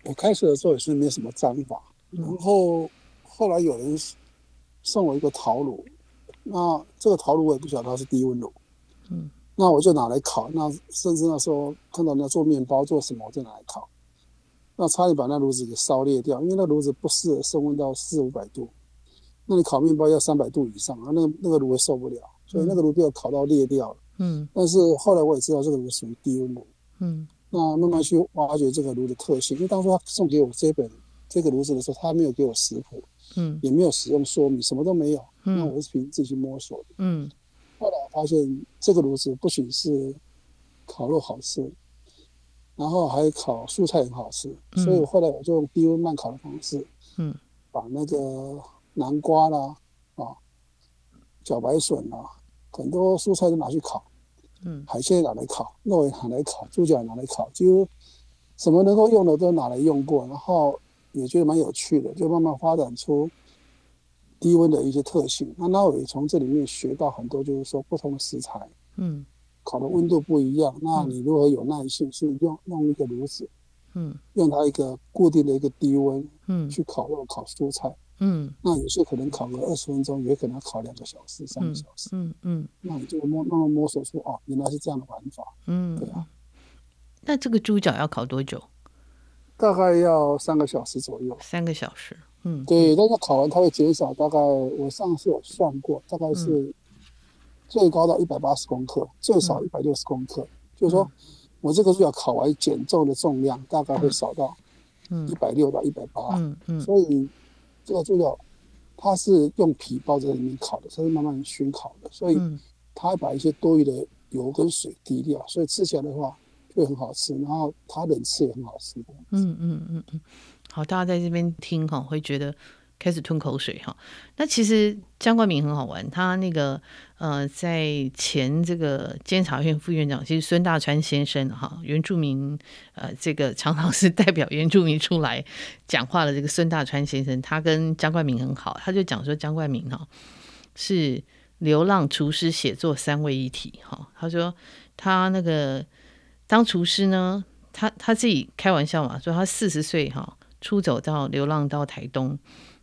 我开始的时候也是没什么章法，然后后来有人送我一个陶炉，那这个陶炉我也不晓得它是低温炉，嗯，那我就拿来烤。那甚至那时候看到人家做面包做什么，我就拿来烤。那差点把那炉子给烧裂掉，因为那炉子不适合升温到四五百度。那你烤面包要三百度以上啊，那个那个炉会受不了，所以那个炉被我烤到裂掉了。嗯，但是后来我也知道这个炉属于低温炉。嗯，那慢慢去挖掘这个炉的特性，因为当初他送给我这本这个炉子的时候，他没有给我食谱。嗯，也没有使用说明，什么都没有。嗯，那我是凭自己去摸索的。嗯，发现这个炉子不仅是烤肉好吃，然后还烤蔬菜很好吃。嗯，所以我后来我就用低温慢烤的方式，嗯，把那个南瓜啦、啊茭白笋啦，很多蔬菜都拿去烤。嗯，海鲜也拿来烤，肉也拿来烤，猪脚也拿来烤，几乎什么能够用的都拿来用过，然后。也觉得蛮有趣的，就慢慢发展出低温的一些特性。那那我也从这里面学到很多，就是说不同的食材，嗯，烤的温度不一样。那你如何有耐性，是用用一个炉子，嗯，用它一个固定的一个低温，嗯，去烤肉、烤蔬菜，嗯，那有些可能烤个二十分钟，也可能要烤两个小时、三个小时，嗯嗯，那你就摸慢慢摸索出哦，原来是这样的玩法，嗯，对啊。那这个猪脚要烤多久？大概要三个小时左右，三个小时，嗯，对，但是烤完它会减少，大概我上次有算过，大概是最高到一百八十公克，最少一百六十公克，就是说我这个猪脚烤完减重的重量大概会少到一百六到一百八，嗯嗯，所以这个猪脚它是用皮包在里面烤的，它是慢慢熏烤的，所以它会把一些多余的油跟水滴掉，所以吃起来的话。会很好吃，然后它冷吃也很好吃。嗯嗯嗯嗯，好，大家在这边听哈，会觉得开始吞口水哈。那其实姜冠明很好玩，他那个呃，在前这个监察院副院长，其实孙大川先生哈，原住民呃，这个常常是代表原住民出来讲话的这个孙大川先生，他跟姜冠明很好，他就讲说姜冠明哈是流浪厨师写作三位一体哈，他说他那个。当厨师呢，他他自己开玩笑嘛，说他四十岁哈出走到流浪到台东，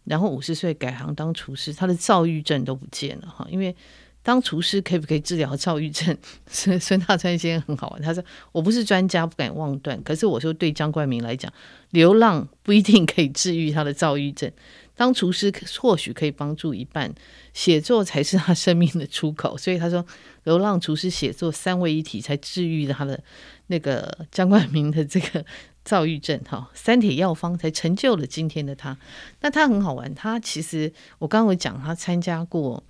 然后五十岁改行当厨师，他的躁郁症都不见了哈。因为当厨师可不可以治疗躁郁症？孙孙大川先生很好玩，他说我不是专家，不敢妄断。可是我说对张冠明来讲，流浪不一定可以治愈他的躁郁症。当厨师或许可以帮助一半，写作才是他生命的出口。所以他说，流浪厨师写作三位一体，才治愈了他的那个 姜冠铭的这个躁郁症。哈，三铁药方才成就了今天的他。那他很好玩，他其实我刚刚有讲，他参加过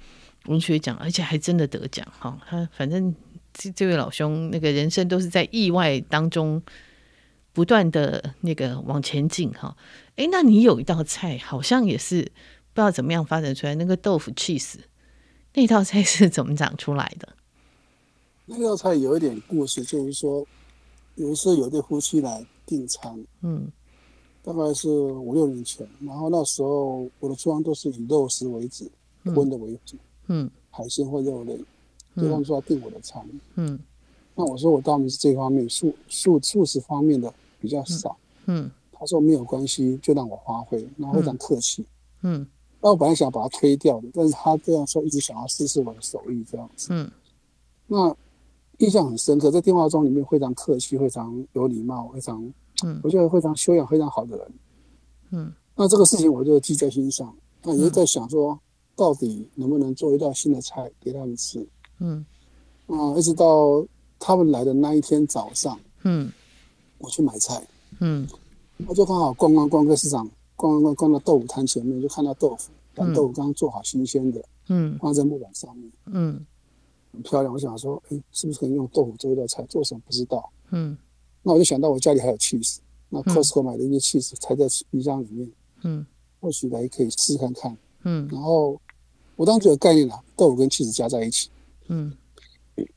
文学奖，而且还真的得奖。哈，他反正这这位老兄那个人生都是在意外当中不断的那个往前进。哈。哎，那你有一道菜，好像也是不知道怎么样发展出来，那个豆腐 cheese，那道菜是怎么长出来的？那道菜有一点故事，就是说，有一次有对夫妻来订餐，嗯，大概是五六年前，然后那时候我的厨房都是以肉食为主，荤的为主，嗯，海鲜或肉类，所以他们说要订我的餐，嗯，那我说我当然是这方面素素素食方面的比较少，嗯。说没有关系，就让我发挥，然后非常客气。嗯，那我本来想把他推掉的，但是他这样说，一直想要试试我的手艺这样子。嗯，那印象很深刻，在电话中里面非常客气，非常有礼貌，非常，嗯，我觉得非常修养非常好的人。嗯，那这个事情我就记在心上，那也在想说，到底能不能做一道新的菜给他们吃？嗯，啊，一直到他们来的那一天早上，嗯，我去买菜，嗯。我就刚好逛逛逛个市场，逛逛逛到豆腐摊前面，就看到豆腐，但豆腐刚刚做好新鲜的，嗯，放在木板上面，嗯，很漂亮。我想说，哎，是不是可以用豆腐做一道菜？做什么不知道，嗯，那我就想到我家里还有 cheese，那 Costco 买的一些 cheese 才在冰箱里面，嗯，或许来可以试试看看，嗯，然后我当时有概念了，豆腐跟 cheese 加在一起，嗯，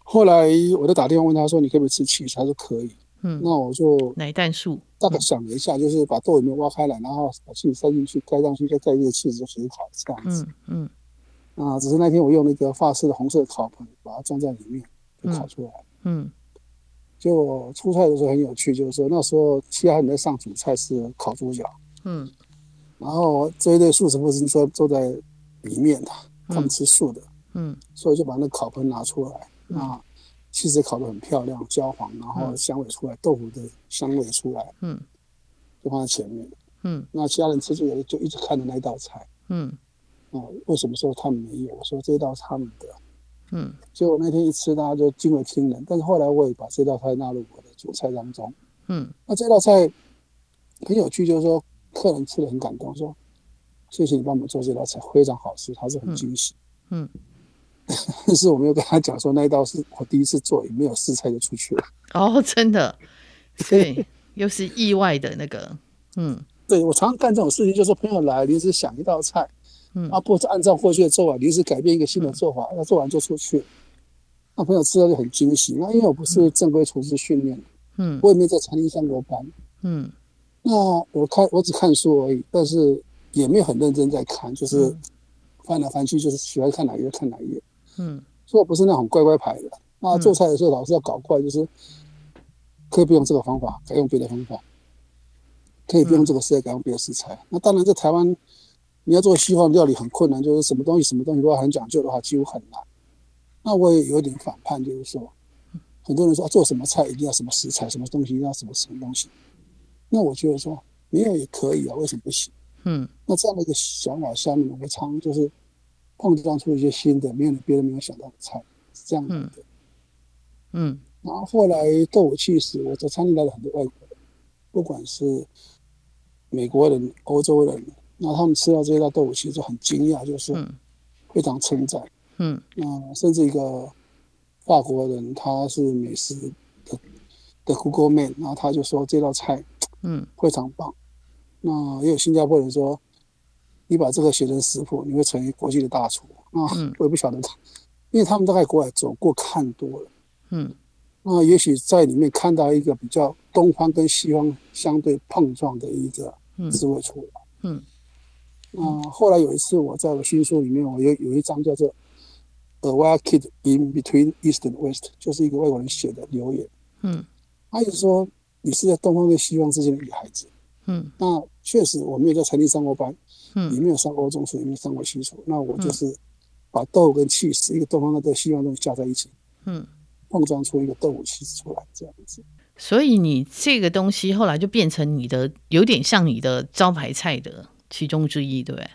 后来我就打电话问他说，你可不可以吃 cheese？他说可以。嗯，那我就奶蛋素大概想了一下，就是把豆里面挖开来，然后把气塞进去，盖上去，再盖一个气子就很好这样子。嗯嗯。啊，只是那天我用那个法式的红色烤盆把它装在里面，就烤出来。嗯。就出菜的时候很有趣，就是说那时候其他人在上主菜是烤猪脚。嗯。然后这一对素食父亲说坐在里面的，他们吃素的。嗯，所以就把那烤盆拿出来，嗯、那起司烤得很漂亮，焦黄，然后香味出来，嗯、豆腐的香味出来，嗯，就放在前面，嗯，那其他人吃就有就一直看着那道菜，嗯，哦、嗯，为什么说他们没有？我说这道是他们的，嗯，结果那天一吃，大家就惊为天人。但是后来我也把这道菜纳入我的主菜当中，嗯，那这道菜很有趣，就是说客人吃的很感动，说谢谢你帮我们做这道菜，非常好吃，他是很惊喜，嗯。嗯 但是我没有跟他讲说那一道是我第一次做，也没有试菜就出去了。哦，真的，对，又是意外的那个，嗯，对，我常常干这种事情，就是朋友来临时想一道菜，嗯，啊，不是按照过去的做法，临时改变一个新的做法，那、嗯、做完就出去，那朋友吃了就很惊喜。那因为我不是正规厨师训练，嗯，我也没在餐厅上过班，嗯，那我看我只看书而已，但是也没有很认真在看，就是翻来翻去，就是喜欢看哪一页看哪一页。嗯，所以我不是那种乖乖牌的。那做菜的时候，老是要搞怪，就是可以不用这个方法，改用别的方法；可以不用这个食材，改用别的食材。那当然，在台湾，你要做西方料理很困难，就是什么东西什么东西都要很讲究的话，几乎很难。那我也有一点反叛，就是说，很多人说做什么菜一定要什么食材，什么东西一定要什么什么东西。那我觉得说没有也可以啊，为什么不行？嗯，那这样的一个想法下面，我常就是。碰撞出一些新的，没有别人没有想到的菜，是这样的。嗯。嗯。然后后来豆腐器时，我在餐厅来了很多外国人，不管是美国人、欧洲人，那他们吃到这一道豆腐起司就很惊讶，就是非常称赞。嗯。那甚至一个法国人，他是美食的的 Google Man，然后他就说这道菜，嗯，非常棒。那也有新加坡人说。你把这个写成食谱，你会成为国际的大厨啊！嗯、我也不晓得他，因为他们都在国外走过看多了。嗯，那也许在里面看到一个比较东方跟西方相对碰撞的一个滋味出来。嗯，啊后来有一次我在我新书里面，我有有一章叫做《A Wild Kid in Between East and West》，就是一个外国人写的留言。嗯，他就说你是在东方跟西方之间的女孩子。嗯，那确实我没有在餐厅上过班。嗯，也没有上过中厨，也没有上过西厨。那我就是把豆跟起司，一个东方的豆、西方的东西加在一起，嗯，碰撞出一个豆腐起司出来，这样子。所以你这个东西后来就变成你的，有点像你的招牌菜的其中之一，对不对？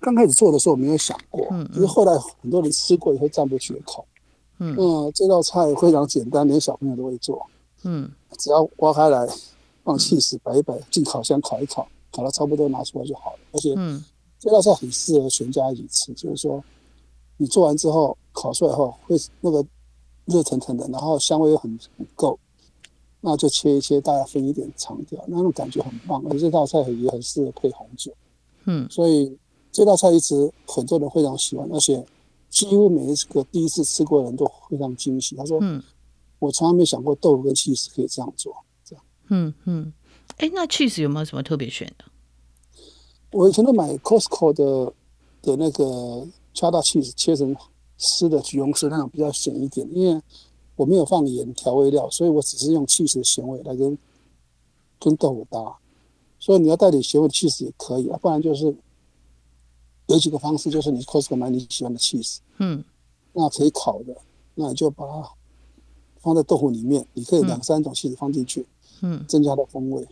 刚开始做的时候我没有想过，嗯，可是后来很多人吃过以后赞不绝口。嗯，嗯这道菜非常简单，连小朋友都会做。嗯，只要挖开来，放起司摆一摆，进烤箱烤一烤。好了，差不多拿出来就好了。而且，这道菜很适合全家一起吃。就是说，你做完之后烤出来后，会那个热腾腾的，然后香味又很很够，那就切一切，大家分一点尝掉，那种感觉很棒。而且这道菜也很适合配红酒。嗯，所以这道菜一直很多人非常喜欢，而且几乎每一个第一次吃过的人都非常惊喜。他说：“嗯，我从来没想过豆腐跟起司可以这样做。”这样，嗯嗯。哎，那 cheese 有没有什么特别选的？我以前都买 Costco 的的那个 cheddar cheese，切成丝的橘红色那种比较咸一点，因为我没有放盐调味料，所以我只是用 cheese 的咸味来跟跟豆腐搭。所以你要带点咸味的 cheese 也可以啊，不然就是有几个方式，就是你 Costco 买你喜欢的 cheese，嗯，那可以烤的，那你就把它放在豆腐里面，你可以两三种 cheese 放进去，嗯，增加它风味。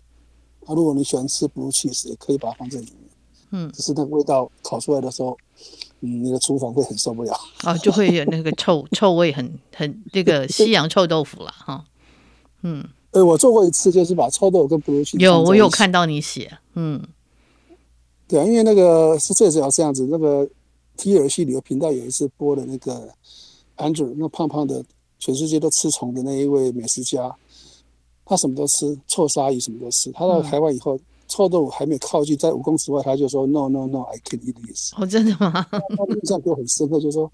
啊，如果你喜欢吃 blue cheese，也可以把它放在里面。嗯，只是那个味道烤出来的时候，嗯，你的厨房会很受不了。啊，就会有那个臭 臭味很，很很这个西洋臭豆腐了哈。嗯，对，我做过一次，就是把臭豆腐跟 blue cheese 有，我有看到你写。嗯，对啊，因为那个是最主要这样子。那个 TLC 旅游频道有一次播的那个 Andrew，那胖胖的，全世界都吃虫的那一位美食家。他什么都吃，臭鲨鱼什么都吃。他到台湾以后，嗯、臭豆腐还没靠近，在五公尺外，他就说 “No No No，I can't eat this。”哦，真的吗？他印象给我很深刻，就说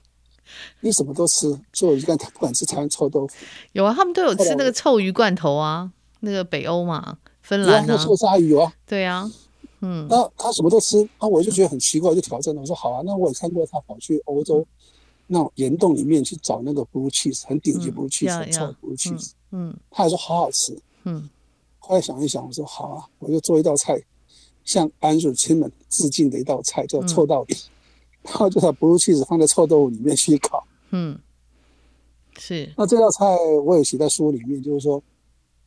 你什么都吃，所以我就看他不敢吃台湾臭豆腐。有啊，他们都有吃那个臭鱼罐头啊，那个北欧嘛，芬兰啊，那臭鲨鱼有啊。对啊，嗯。那他什么都吃，那我就觉得很奇怪，就挑战了。我说好啊，那我也看过他跑去欧洲那种岩洞里面去找那个 blue cheese，很顶级 blue cheese，、嗯、很臭 blue cheese。嗯，他还说好好吃。嗯，后来想一想，我说好啊，我就做一道菜，向 Andrew 亲们致敬的一道菜，叫臭到底。然后就把 blue cheese 放在臭豆腐里面去烤。嗯，是。那这道菜我也写在书里面，就是说，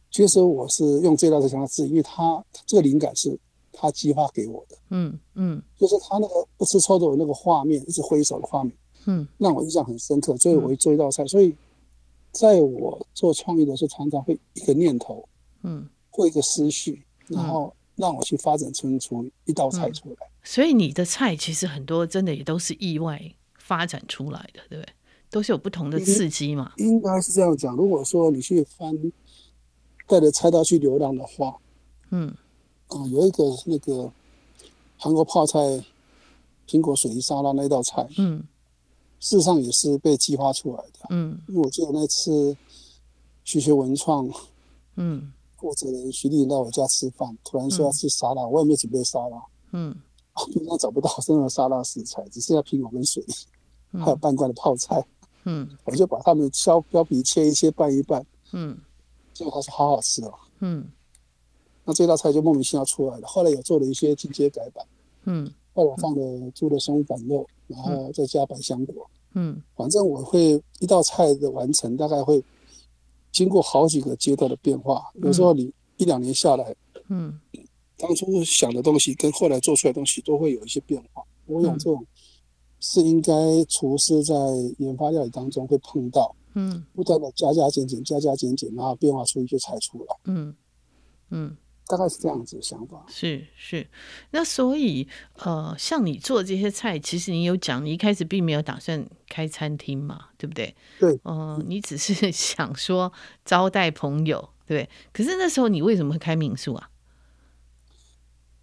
其实我是用这道菜想要治，因为他这个灵感是他激发给我的。嗯嗯，就是他那个不吃臭豆腐那个画面，一直挥手的画面，嗯，让我印象很深刻，所以我会做一道菜。所以，在我做创意的时候，常常会一个念头，嗯，或一个思绪，然后让我去发展出出一道菜出来。所以你的菜其实很多真的也都是意外发展出来的，对不对？都是有不同的刺激嘛。应该是这样讲。如果说你去翻带着菜刀去流浪的话，嗯，啊、呃，有一个那个韩国泡菜苹果水泥沙拉那道菜，嗯，事实上也是被激发出来的，嗯，因为我记得那次学学文创，嗯，负责人徐丽到我家吃饭，突然说要吃沙拉，嗯、我也没准备沙拉，嗯。平常找不到任何沙拉食材，只剩下苹果跟水梨，嗯、还有半罐的泡菜。嗯，我就把它们削削皮切一切拌一拌。嗯，结果他说好好吃哦。嗯，那这道菜就莫名其妙出来了。后来也做了一些进阶改版。嗯，后来我放了猪的松板肉，然后再加百香果。嗯，反正我会一道菜的完成，大概会经过好几个阶段的变化。有时候你一两年下来，嗯。当初想的东西跟后来做出来的东西都会有一些变化。我想这种是应该厨师在研发料理当中会碰到，嗯，不断的加加减减，加加减减，然后变化出一些菜出来。嗯嗯，大概是这样子的想法。是是，那所以呃，像你做这些菜，其实你有讲，你一开始并没有打算开餐厅嘛，对不对？对。嗯、呃，你只是 想说招待朋友，对。可是那时候你为什么会开民宿啊？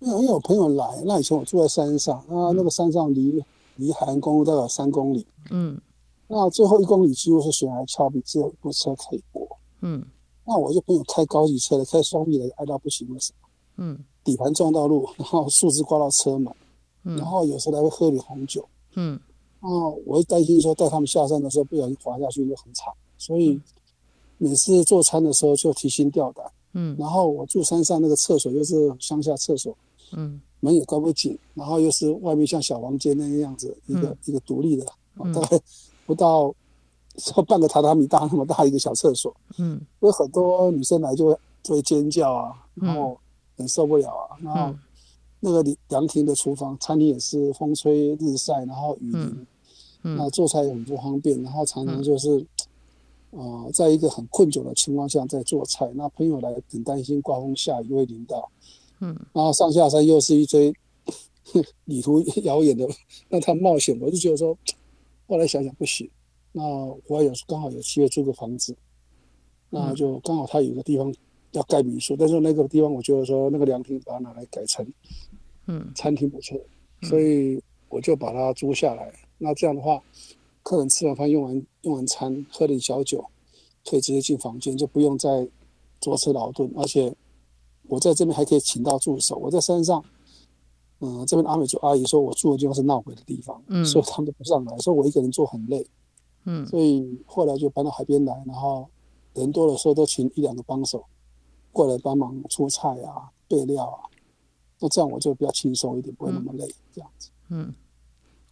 因为有朋友来，那以前我住在山上，啊，那个山上离离海岸公路大概有三公里，嗯，那最后一公里几乎是悬崖峭壁，只有一部车可以过，嗯，那我就朋友开高级车的，开双臂的，爱到不行的时候，嗯，底盘撞到路，然后树枝刮到车门，嗯，然后有时候还会喝点红酒，嗯，啊，我会担心说带他们下山的时候不小心滑下去就很惨，所以每次做餐的时候就提心吊胆，嗯，然后我住山上那个厕所又是乡下厕所。嗯，门也关不紧，然后又是外面像小房间那个样子，一个、嗯、一个独立的，大概不到说 半个榻榻米大那么大一个小厕所。嗯，所以很多女生来就会就会尖叫啊，然后很受不了啊。然后那个凉亭的厨房，餐厅也是风吹日晒，然后雨淋，嗯那做菜也很不方便，然后常常就是，呃，在一个很困窘的情况下在做菜，那朋友来很担心刮风下雨会淋到。嗯，然后上下山又是一堆 旅途遥远的，让他冒险，我就觉得说，后来想想不行。那我有刚好有机会租个房子，那就刚好他有个地方要盖民宿，但是那个地方我觉得说那个凉亭把它拿来改成嗯餐厅不错，所以我就把它租下来。那这样的话，客人吃完饭用完用完餐喝点小酒，可以直接进房间，就不用再坐车劳顿，而且。我在这边还可以请到助手。我在山上，嗯、呃，这边阿美族阿姨说我住的地方是闹鬼的地方，嗯，所以他们都不上来，说我一个人住很累，嗯，所以后来就搬到海边来，然后人多的时候都请一两个帮手过来帮忙出菜啊、备料啊，那这样我就比较轻松一点，不会那么累，这样子。嗯，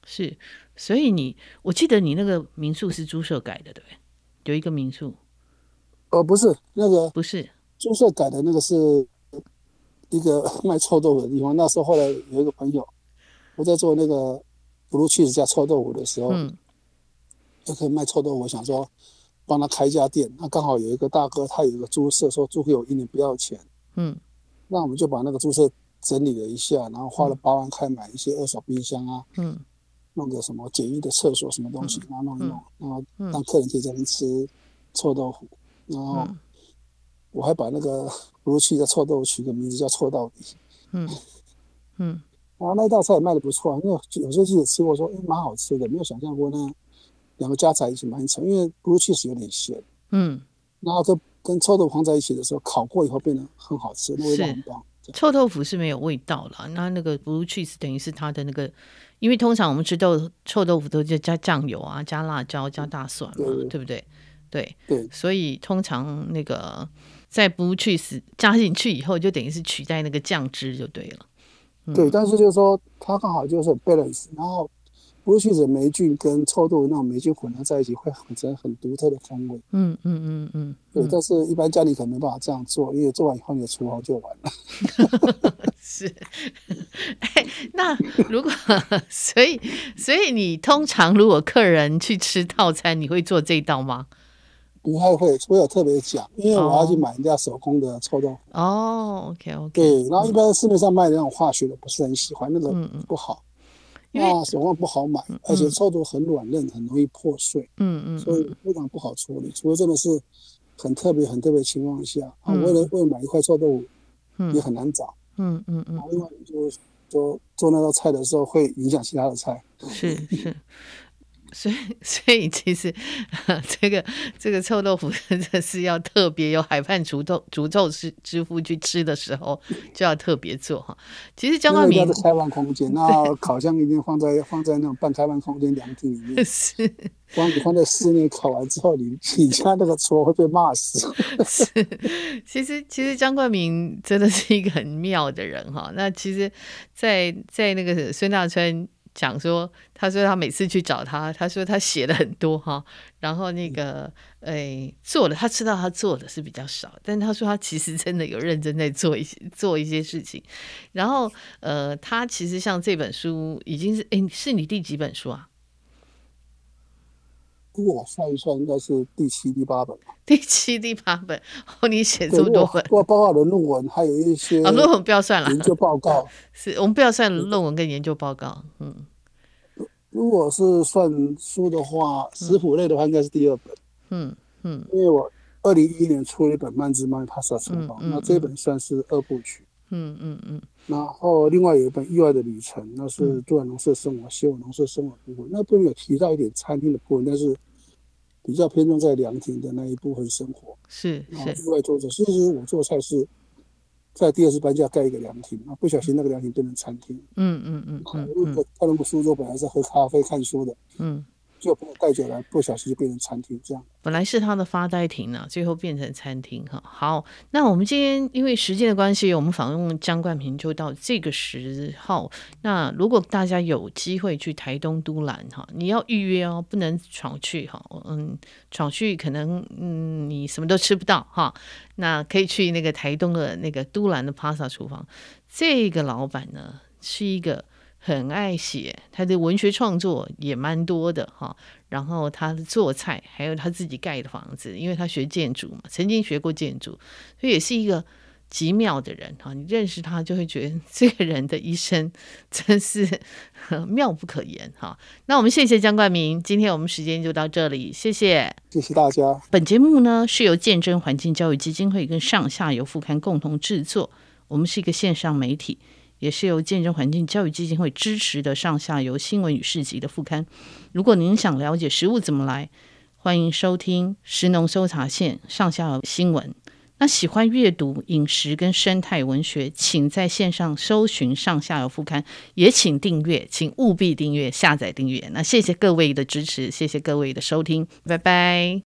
是，所以你，我记得你那个民宿是租社改的，对不对？有一个民宿，呃，不是那个，不是租社改的那个是。一个 卖臭豆腐的地方，那时候后来有一个朋友，我在做那个 blue cheese 加臭豆腐的时候，嗯，就可以卖臭豆腐，我想说帮他开一家店。那刚好有一个大哥，他有一个猪舍，说租给我一年不要钱，嗯，那我们就把那个猪舍整理了一下，然后花了八万块买一些二手冰箱啊，嗯，弄个什么简易的厕所什么东西，然后弄一弄，然后让客人可以在那吃臭豆腐，然后。我还把那个不如去的臭豆腐取个名字叫臭到底，嗯。嗯，然后那道菜也卖的不错，因为有些记者吃过说，哎，蛮好吃的，没有想象过呢。两个加在一起蛮成，因为 blue cheese 有点咸，嗯，然后跟跟臭豆腐放在一起的时候，烤过以后变得很好吃，那味道很棒。臭豆腐是没有味道了，那那个 blue cheese 等于是它的那个，因为通常我们吃豆臭豆腐都就加酱油啊，加辣椒，加大蒜嘛，对，对不对？对对，所以通常那个。在 blue cheese 加进去以后，就等于是取代那个酱汁就对了。嗯、对，但是就是说它刚好就是 balance，然后不是去籽霉菌跟臭豆腐那种霉菌混合在一起，会很成很独特的风味。嗯嗯嗯嗯，对，但是一般家里可能没办法这样做，因为做完以后你的厨房就完了。是，哎，那如果所以所以你通常如果客人去吃套餐，你会做这道吗？不太会，除非有特别讲，因为我要去买人家手工的臭豆腐。哦，OK OK。对，然后一般市面上卖的那种化学的，不是很喜欢，那个不好。那手腕不好买，而且臭豆腐很软嫩，很容易破碎。嗯嗯。所以非常不好处理，除了真的是很特别、很特别情况下啊，为了为了买一块臭豆腐，也很难找。嗯嗯嗯。另外，就就做那道菜的时候，会影响其他的菜。是是。所以，所以其实，这个这个臭豆腐真的是要特别有海畔厨豆诅咒师之父去吃的时候，就要特别做哈。其实江冠名，开放空间，那烤箱一定放在放在那种半开放空间凉亭里面。是，光你放在室内烤完之后，你你家那个厨会被骂死。是，其实其实江冠明真的是一个很妙的人哈。那其实在，在在那个孙大春。讲说，他说他每次去找他，他说他写了很多哈，然后那个诶做的，他知道他做的是比较少，但他说他其实真的有认真在做一些做一些事情，然后呃，他其实像这本书已经是诶，是你第几本书啊？如果我算一算，应该是第七、第八本。第七、第八本，哦，你写这么多本，包括的论文，还有一些啊，论文不要算了，研究报告是我们不要算论文跟研究报告。嗯，如果是算书的话，食谱类的话，应该是第二本。嗯嗯，因为我二零一一年出了一本《曼芝妈咪 Pasta 厨房》，那这本算是二部曲。嗯嗯嗯，然后另外有一本《意外的旅程》，那是都兰农舍生活、写我农舍生活部分，那部分有提到一点餐厅的部分，但是。比较偏重在凉亭的那一部分生活，是是。另外作者，其实我做菜是在第二次搬家盖一个凉亭，啊，不小心那个凉亭变成餐厅。嗯嗯嗯。嗯，如果他那个书桌本来是喝咖啡看书的，嗯。就朋友带酒来，不小心就变成餐厅这样。本来是他的发呆亭呢，最后变成餐厅哈。好，那我们今天因为时间的关系，我们访问江冠平就到这个时候。那如果大家有机会去台东都兰哈，你要预约哦，不能闯去哈。嗯，闯去可能嗯你什么都吃不到哈。那可以去那个台东的那个都兰的 Pasta 厨房。这个老板呢是一个。很爱写，他的文学创作也蛮多的哈。然后他的做菜，还有他自己盖的房子，因为他学建筑嘛，曾经学过建筑，所以也是一个极妙的人哈。你认识他，就会觉得这个人的一生真是妙不可言哈。那我们谢谢江冠明，今天我们时间就到这里，谢谢，谢谢大家。本节目呢是由见证环境教育基金会跟上下游副刊共同制作，我们是一个线上媒体。也是由见证环境教育基金会支持的上下游新闻与市集的副刊。如果您想了解食物怎么来，欢迎收听食农搜查线上下游新闻。那喜欢阅读饮食跟生态文学，请在线上搜寻上下游副刊，也请订阅，请务必订阅、下载订阅。那谢谢各位的支持，谢谢各位的收听，拜拜。